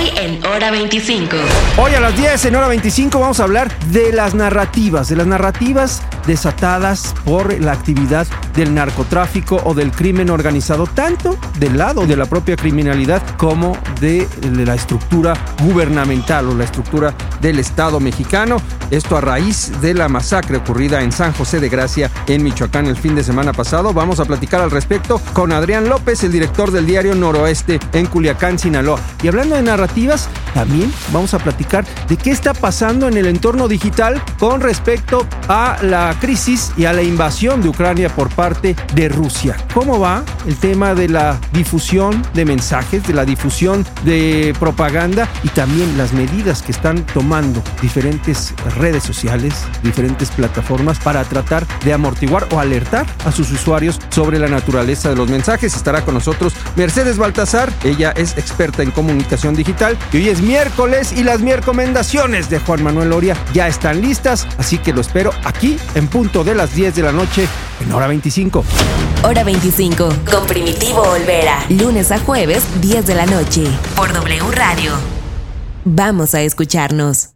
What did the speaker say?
Hoy en Hora 25. Hoy a las 10 en Hora 25 vamos a hablar de las narrativas, de las narrativas desatadas por la actividad del narcotráfico o del crimen organizado, tanto del lado de la propia criminalidad como de la estructura gubernamental o la estructura del Estado mexicano. Esto a raíz de la masacre ocurrida en San José de Gracia, en Michoacán, el fin de semana pasado. Vamos a platicar al respecto con Adrián López, el director del diario Noroeste en Culiacán, Sinaloa. Y hablando de narrativas, también vamos a platicar de qué está pasando en el entorno digital con respecto a la crisis y a la invasión de Ucrania por parte de Rusia. ¿Cómo va el tema de la difusión de mensajes, de la difusión de propaganda y también las medidas que están tomando diferentes redes sociales, diferentes plataformas para tratar de amortiguar o alertar a sus usuarios sobre la naturaleza de los mensajes? Estará con nosotros Mercedes Baltasar, ella es experta en comunicación digital y hoy es miércoles y las recomendaciones de Juan Manuel Loria ya están listas, así que lo espero aquí en punto de las 10 de la noche en hora 25. Hora 25 con Primitivo Olvera. Lunes a jueves, 10 de la noche. Por W Radio. Vamos a escucharnos.